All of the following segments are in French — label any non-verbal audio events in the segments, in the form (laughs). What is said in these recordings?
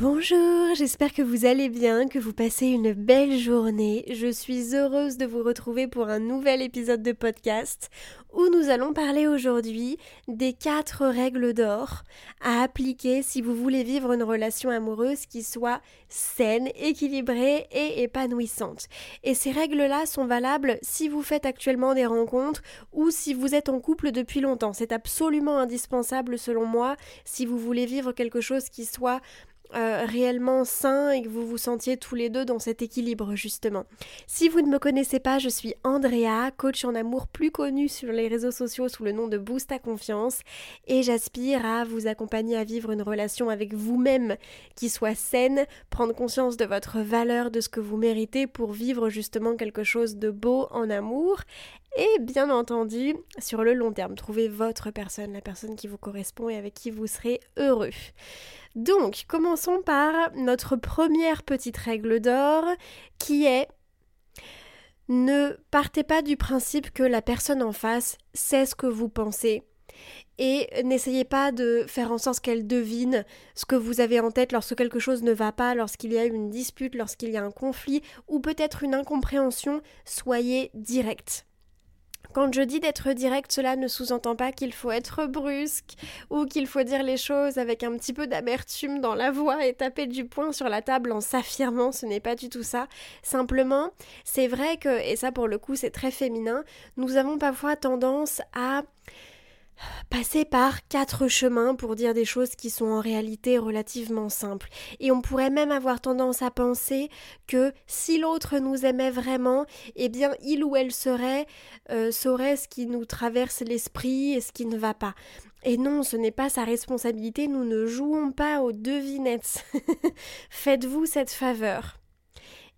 Bonjour, j'espère que vous allez bien, que vous passez une belle journée. Je suis heureuse de vous retrouver pour un nouvel épisode de podcast où nous allons parler aujourd'hui des quatre règles d'or à appliquer si vous voulez vivre une relation amoureuse qui soit saine, équilibrée et épanouissante. Et ces règles-là sont valables si vous faites actuellement des rencontres ou si vous êtes en couple depuis longtemps. C'est absolument indispensable selon moi si vous voulez vivre quelque chose qui soit euh, réellement sain et que vous vous sentiez tous les deux dans cet équilibre justement. Si vous ne me connaissez pas, je suis Andrea, coach en amour plus connue sur les réseaux sociaux sous le nom de Boost à confiance et j'aspire à vous accompagner à vivre une relation avec vous-même qui soit saine, prendre conscience de votre valeur, de ce que vous méritez pour vivre justement quelque chose de beau en amour et bien entendu sur le long terme, trouver votre personne, la personne qui vous correspond et avec qui vous serez heureux. Donc, commençons par notre première petite règle d'or qui est ne partez pas du principe que la personne en face sait ce que vous pensez et n'essayez pas de faire en sorte qu'elle devine ce que vous avez en tête lorsque quelque chose ne va pas, lorsqu'il y a une dispute, lorsqu'il y a un conflit ou peut-être une incompréhension, soyez direct. Quand je dis d'être direct, cela ne sous-entend pas qu'il faut être brusque ou qu'il faut dire les choses avec un petit peu d'amertume dans la voix et taper du poing sur la table en s'affirmant, ce n'est pas du tout ça. Simplement, c'est vrai que, et ça pour le coup c'est très féminin, nous avons parfois tendance à passer par quatre chemins pour dire des choses qui sont en réalité relativement simples. Et on pourrait même avoir tendance à penser que si l'autre nous aimait vraiment, eh bien il ou elle serait, euh, saurait ce qui nous traverse l'esprit et ce qui ne va pas. Et non, ce n'est pas sa responsabilité, nous ne jouons pas aux devinettes. (laughs) Faites-vous cette faveur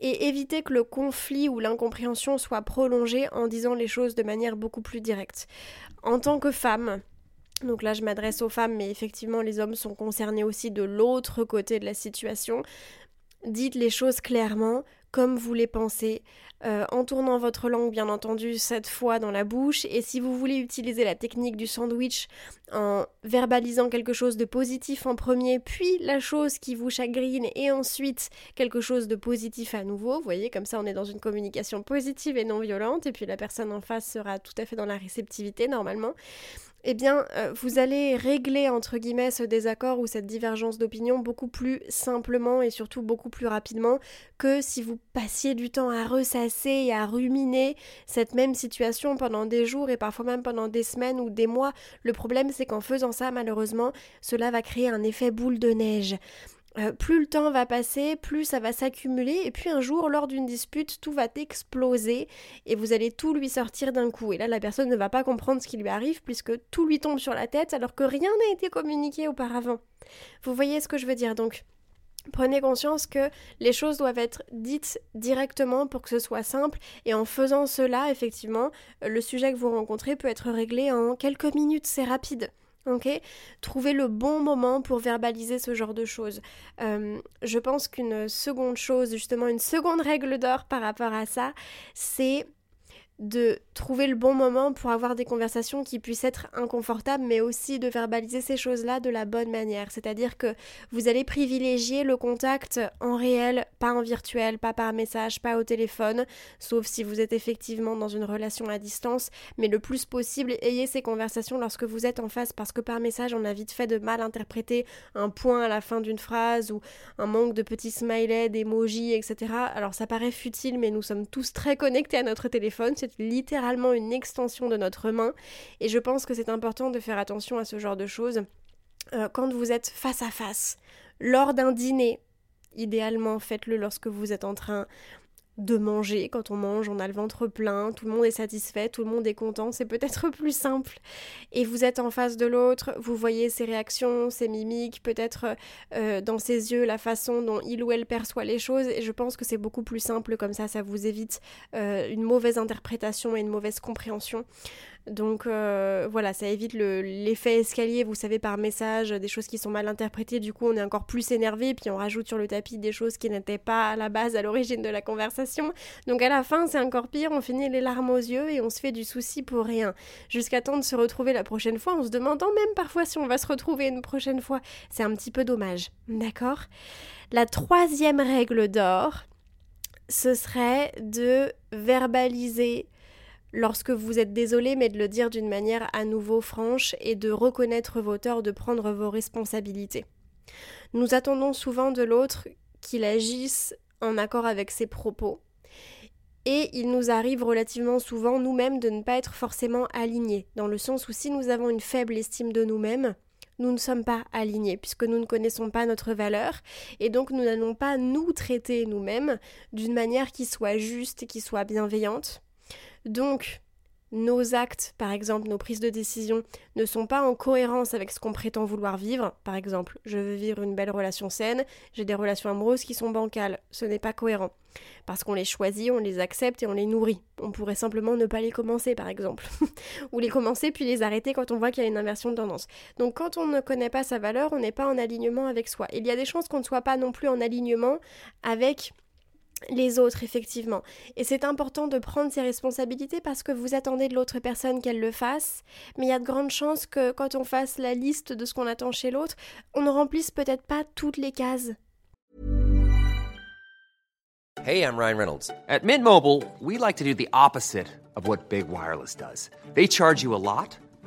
et évitez que le conflit ou l'incompréhension soit prolongé en disant les choses de manière beaucoup plus directe. En tant que femme, donc là je m'adresse aux femmes, mais effectivement les hommes sont concernés aussi de l'autre côté de la situation, dites les choses clairement, comme vous les pensez, euh, en tournant votre langue bien entendu cette fois dans la bouche et si vous voulez utiliser la technique du sandwich en verbalisant quelque chose de positif en premier puis la chose qui vous chagrine et ensuite quelque chose de positif à nouveau, vous voyez comme ça on est dans une communication positive et non violente et puis la personne en face sera tout à fait dans la réceptivité normalement. Eh bien, euh, vous allez régler, entre guillemets, ce désaccord ou cette divergence d'opinion beaucoup plus simplement et surtout beaucoup plus rapidement que si vous passiez du temps à ressasser et à ruminer cette même situation pendant des jours et parfois même pendant des semaines ou des mois. Le problème, c'est qu'en faisant ça, malheureusement, cela va créer un effet boule de neige. Euh, plus le temps va passer, plus ça va s'accumuler, et puis un jour, lors d'une dispute, tout va exploser, et vous allez tout lui sortir d'un coup. Et là, la personne ne va pas comprendre ce qui lui arrive, puisque tout lui tombe sur la tête, alors que rien n'a été communiqué auparavant. Vous voyez ce que je veux dire donc Prenez conscience que les choses doivent être dites directement pour que ce soit simple et en faisant cela, effectivement, le sujet que vous rencontrez peut être réglé en quelques minutes, c'est rapide. Ok Trouver le bon moment pour verbaliser ce genre de choses. Euh, je pense qu'une seconde chose, justement, une seconde règle d'or par rapport à ça, c'est de trouver le bon moment pour avoir des conversations qui puissent être inconfortables, mais aussi de verbaliser ces choses-là de la bonne manière. C'est-à-dire que vous allez privilégier le contact en réel, pas en virtuel, pas par message, pas au téléphone, sauf si vous êtes effectivement dans une relation à distance, mais le plus possible, ayez ces conversations lorsque vous êtes en face, parce que par message, on a vite fait de mal interpréter un point à la fin d'une phrase ou un manque de petits smileys, d'emojis, etc. Alors ça paraît futile, mais nous sommes tous très connectés à notre téléphone, littéralement une extension de notre main et je pense que c'est important de faire attention à ce genre de choses euh, quand vous êtes face à face, lors d'un dîner. Idéalement, faites-le lorsque vous êtes en train de manger. Quand on mange, on a le ventre plein, tout le monde est satisfait, tout le monde est content, c'est peut-être (laughs) plus simple. Et vous êtes en face de l'autre, vous voyez ses réactions, ses mimiques, peut-être euh, dans ses yeux la façon dont il ou elle perçoit les choses. Et je pense que c'est beaucoup plus simple comme ça, ça vous évite euh, une mauvaise interprétation et une mauvaise compréhension. Donc euh, voilà, ça évite l'effet escalier, vous savez, par message, des choses qui sont mal interprétées, du coup on est encore plus énervé, puis on rajoute sur le tapis des choses qui n'étaient pas à la base, à l'origine de la conversation. Donc à la fin, c'est encore pire, on finit les larmes aux yeux et on se fait du souci pour rien. Jusqu'à temps de se retrouver la prochaine fois, en se demandant même parfois si on va se retrouver une prochaine fois. C'est un petit peu dommage, d'accord? La troisième règle d'or, ce serait de verbaliser lorsque vous êtes désolé, mais de le dire d'une manière à nouveau franche et de reconnaître vos torts, de prendre vos responsabilités. Nous attendons souvent de l'autre qu'il agisse en accord avec ses propos. Et il nous arrive relativement souvent nous-mêmes de ne pas être forcément alignés, dans le sens où si nous avons une faible estime de nous-mêmes, nous ne sommes pas alignés puisque nous ne connaissons pas notre valeur et donc nous n'allons pas nous traiter nous-mêmes d'une manière qui soit juste et qui soit bienveillante donc, nos actes, par exemple nos prises de décision, ne sont pas en cohérence avec ce qu'on prétend vouloir vivre. Par exemple, je veux vivre une belle relation saine, j'ai des relations amoureuses qui sont bancales. Ce n'est pas cohérent. Parce qu'on les choisit, on les accepte et on les nourrit. On pourrait simplement ne pas les commencer, par exemple. (laughs) Ou les commencer puis les arrêter quand on voit qu'il y a une inversion de tendance. Donc quand on ne connaît pas sa valeur, on n'est pas en alignement avec soi. Il y a des chances qu'on ne soit pas non plus en alignement avec les autres, effectivement. Et c'est important de prendre ses responsabilités parce que vous attendez de l'autre personne qu'elle le fasse, mais il y a de grandes chances que quand on fasse la liste de ce qu'on attend chez l'autre, on ne remplisse peut-être pas toutes les cases. Hey, I'm Ryan Reynolds. At Mint Mobile, we like to do the opposite of what Big Wireless does. They charge you a lot.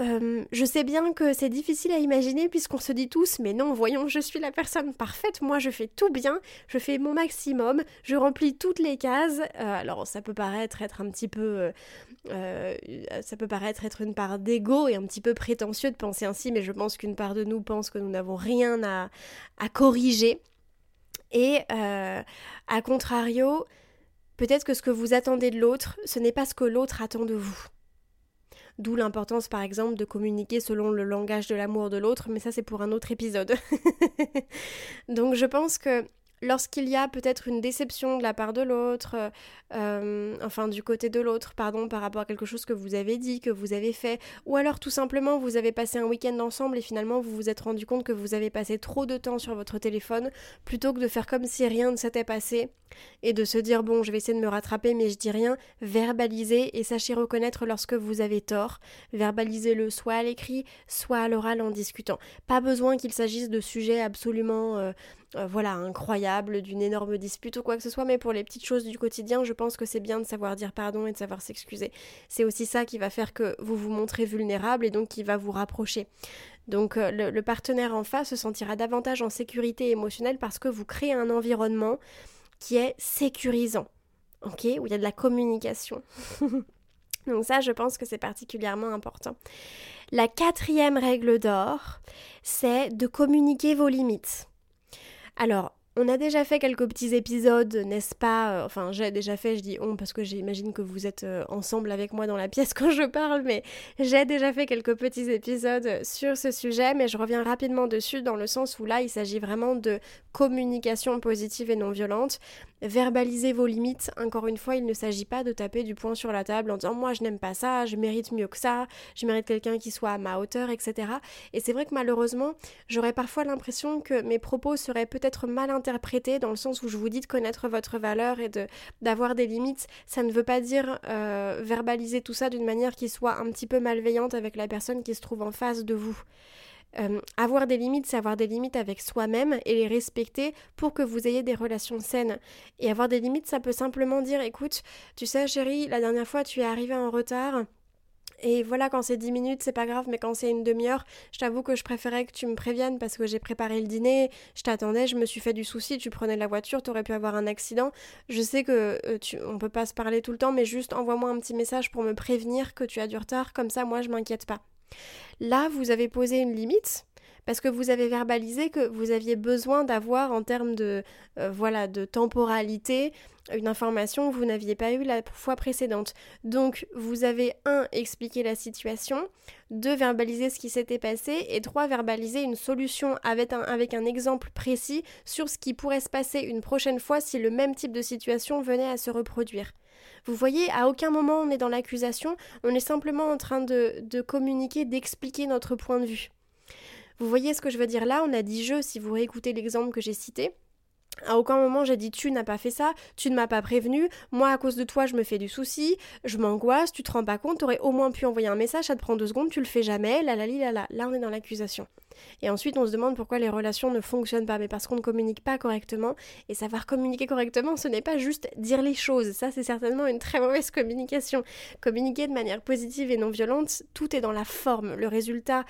Euh, je sais bien que c'est difficile à imaginer puisqu'on se dit tous mais non voyons je suis la personne parfaite. Moi je fais tout bien je fais mon maximum je remplis toutes les cases. Euh, alors ça peut paraître être un petit peu euh, ça peut paraître être une part d'ego et un petit peu prétentieux de penser ainsi mais je pense qu'une part de nous pense que nous n'avons rien à, à corriger. Et à contrario peut-être que ce que vous attendez de l'autre ce n'est pas ce que l'autre attend de vous D'où l'importance par exemple de communiquer selon le langage de l'amour de l'autre, mais ça c'est pour un autre épisode. (laughs) Donc je pense que lorsqu'il y a peut-être une déception de la part de l'autre, euh, enfin du côté de l'autre, pardon, par rapport à quelque chose que vous avez dit, que vous avez fait, ou alors tout simplement vous avez passé un week-end ensemble et finalement vous vous êtes rendu compte que vous avez passé trop de temps sur votre téléphone, plutôt que de faire comme si rien ne s'était passé et de se dire bon je vais essayer de me rattraper mais je dis rien, verbalisez et sachez reconnaître lorsque vous avez tort, verbalisez-le soit à l'écrit, soit à l'oral en discutant. Pas besoin qu'il s'agisse de sujets absolument euh, euh, voilà, incroyable, d'une énorme dispute ou quoi que ce soit, mais pour les petites choses du quotidien, je pense que c'est bien de savoir dire pardon et de savoir s'excuser. C'est aussi ça qui va faire que vous vous montrez vulnérable et donc qui va vous rapprocher. Donc euh, le, partenaire en face se sentira davantage en sécurité émotionnelle parce que vous créez un environnement qui est sécurisant, ok, où il y a de la communication. (laughs) Donc ça, je pense que c'est particulièrement important. La quatrième règle d'or, c'est de communiquer vos limites. Alors, on a déjà fait quelques petits épisodes, n'est-ce pas? Enfin, j'ai déjà fait, je dis on parce que j'imagine que vous êtes euh, ensemble avec moi dans la pièce (laughs) quand je parle, mais j'ai déjà fait quelques petits épisodes sur ce sujet, mais je reviens rapidement dessus dans le sens où là, il s'agit vraiment de communication positive et non violente. Verbaliser vos limites, encore une fois, il ne s'agit pas de taper du poing sur la table en disant moi je n'aime pas ça, je mérite mieux que ça, je mérite quelqu'un qui soit à ma hauteur, etc. Et c'est vrai que malheureusement, j'aurais parfois l'impression que mes propos seraient peut-être mal interprétés dans le sens où je vous dis de connaître votre valeur et d'avoir des limites. Ça ne veut pas dire euh, verbaliser tout ça d'une manière qui soit un petit peu malveillante avec la personne qui se trouve en face de vous. Euh, avoir des limites, c'est avoir des limites avec soi-même et les respecter pour que vous ayez des relations saines. Et avoir des limites, ça peut simplement dire, écoute, tu sais chérie, la dernière fois tu es arrivé en retard. Et voilà, quand c'est 10 minutes, c'est pas grave, mais quand c'est une demi-heure, je t'avoue que je préférais que tu me préviennes parce que j'ai préparé le dîner, je t'attendais, je me suis fait du souci, tu prenais la voiture, t'aurais pu avoir un accident. Je sais que euh, tu, on peut pas se parler tout le temps, mais juste envoie-moi un petit message pour me prévenir que tu as du retard, comme ça moi je m'inquiète pas. Là, vous avez posé une limite parce que vous avez verbalisé que vous aviez besoin d'avoir en termes de euh, voilà de temporalité une information que vous n'aviez pas eue la fois précédente. Donc vous avez un expliqué la situation, deux verbaliser ce qui s'était passé et trois verbaliser une solution avec un, exemple précis sur ce qui pourrait se passer une prochaine fois si le même type de situation venait à se reproduire. Vous voyez, à aucun moment on est dans l'accusation, on est simplement en train de communiquer, d'expliquer notre point de vue. Vous voyez ce que je veux dire là? On a dit je si vous réécoutez l'exemple que j'ai cité. À aucun moment j'ai dit tu n'as pas fait ça, tu ne m'as pas prévenu, moi à cause de toi je me fais du souci, je m'angoisse, tu te rends pas compte, t'aurais au moins pu envoyer un message, ça te prend deux secondes, tu le fais jamais, la la la la. Là on est dans l'accusation. Et ensuite, on se demande pourquoi les relations ne fonctionnent pas, mais parce qu'on ne communique pas correctement. Et savoir communiquer correctement, ce n'est pas juste dire les choses. Ça, c'est certainement une très mauvaise communication. Communiquer de manière positive et non violente, tout est dans la forme. Le résultat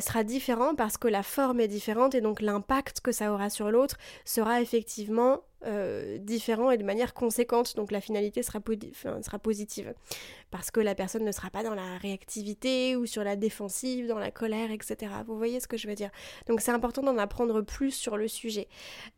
sera différent parce que la forme est différente et donc l'impact que ça aura sur l'autre sera effectivement euh, différent et de manière conséquente, donc la finalité sera, sera, positive. Parce que la personne ne sera pas dans la réactivité ou sur la défensive, dans la colère, etc. Vous voyez ce que je veux dire? Donc c'est important d'en apprendre plus sur le sujet.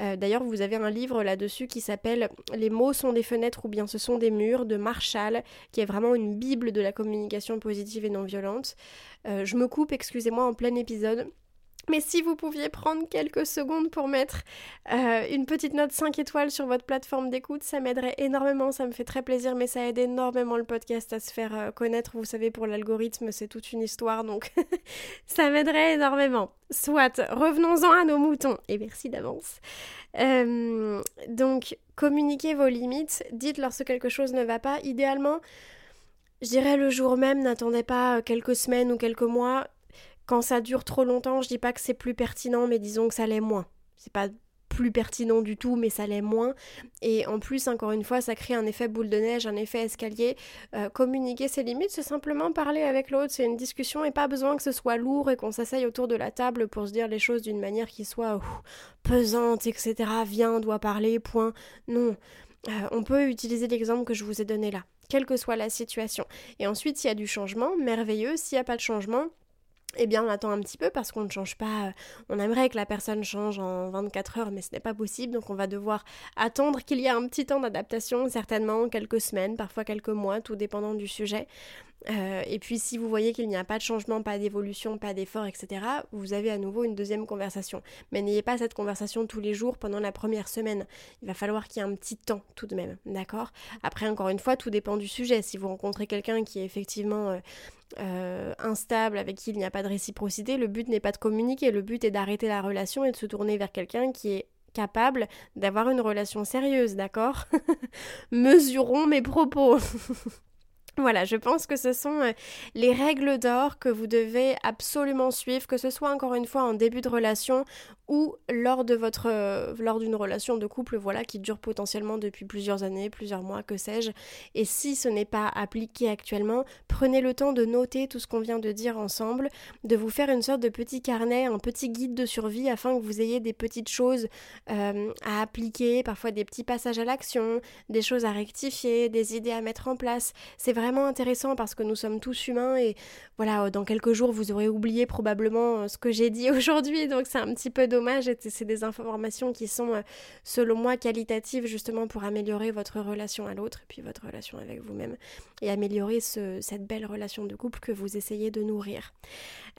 Euh, d'ailleurs, vous avez un livre là-dessus qui s'appelle Les mots sont des fenêtres ou bien ce sont des murs de Marshall, qui est vraiment une bible de la communication positive et non violente. Euh, je me coupe, excusez-moi, en plein épisode. Mais si vous pouviez prendre quelques secondes pour mettre euh, une petite note 5 étoiles sur votre plateforme d'écoute, ça m'aiderait énormément, ça me fait très plaisir, mais ça aide énormément le podcast à se faire euh, connaître. Vous savez, pour l'algorithme, c'est toute une histoire, donc (laughs) ça m'aiderait énormément. Soit, revenons-en à nos moutons, et merci d'avance. Euh, donc, communiquez vos limites, dites lorsque quelque chose ne va pas. Idéalement, je dirais le jour même, n'attendez pas quelques semaines ou quelques mois quand ça dure trop longtemps, je dis pas que c'est plus pertinent, mais disons que ça l'est moins. C'est pas plus pertinent du tout, mais ça l'est moins. Et en plus, encore une fois, ça crée un effet boule de neige, un effet escalier. Euh, communiquer ses limites, c'est simplement parler avec l'autre, c'est une discussion et pas besoin que ce soit lourd et qu'on s'asseye autour de la table pour se dire les choses d'une manière qui soit pesante, etc. Viens, doit parler, point. Non. Euh, on peut utiliser l'exemple que je vous ai donné là, quelle que soit la situation. Et ensuite, s'il y a du changement, merveilleux. S'il n'y a pas de changement, eh bien, on attend un petit peu parce qu'on ne change pas. Euh, on aimerait que la personne change en 24 heures, mais ce n'est pas possible. Donc, on va devoir attendre qu'il y ait un petit temps d'adaptation, certainement quelques semaines, parfois quelques mois, tout dépendant du sujet. Euh, et puis si vous voyez qu'il n'y a pas de changement, pas d'évolution, pas d'effort, etc., vous avez à nouveau une deuxième conversation. Mais n'ayez pas cette conversation tous les jours pendant la première semaine. Il va falloir qu'il y ait un petit temps tout de même, d'accord? Après, encore une fois, tout dépend du sujet. Si vous rencontrez quelqu'un qui est effectivement... Euh, euh, instable, avec qui il n'y a pas de réciprocité, le but n'est pas de communiquer, le but est d'arrêter la relation et de se tourner vers quelqu'un qui est capable d'avoir une relation sérieuse, d'accord? (laughs) Mesurons mes propos. (laughs) Voilà, je pense que ce sont euh, les règles d'or que vous devez absolument suivre, que ce soit encore une fois en début de relation ou lors de votre euh, lors d'une relation de couple voilà qui dure potentiellement depuis plusieurs années, plusieurs mois, que sais-je. Et si ce n'est pas appliqué actuellement, prenez le temps de noter tout ce qu'on vient de dire ensemble, de vous faire une sorte de petit carnet, un petit guide de survie afin que vous ayez des petites choses euh, à appliquer, parfois des petits passages à l'action, des choses à rectifier, des idées à mettre en place. C'est vraiment intéressant parce que nous sommes tous humains et voilà, dans quelques jours vous aurez oublié probablement ce que j'ai dit (laughs) aujourd'hui, donc c'est un petit peu dommage c'est des informations qui sont, euh, selon moi, qualitatives justement pour améliorer votre relation à l'autre et puis votre relation avec vous-même et améliorer cette belle relation de couple que vous essayez de nourrir.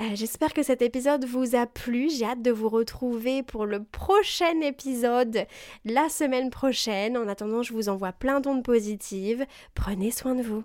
Euh, j'espère que cet épisode vous a plu. J'ai hâte de vous retrouver pour le prochain épisode la semaine prochaine. En attendant, je vous envoie plein d'ondes positives. Prenez soin de vous.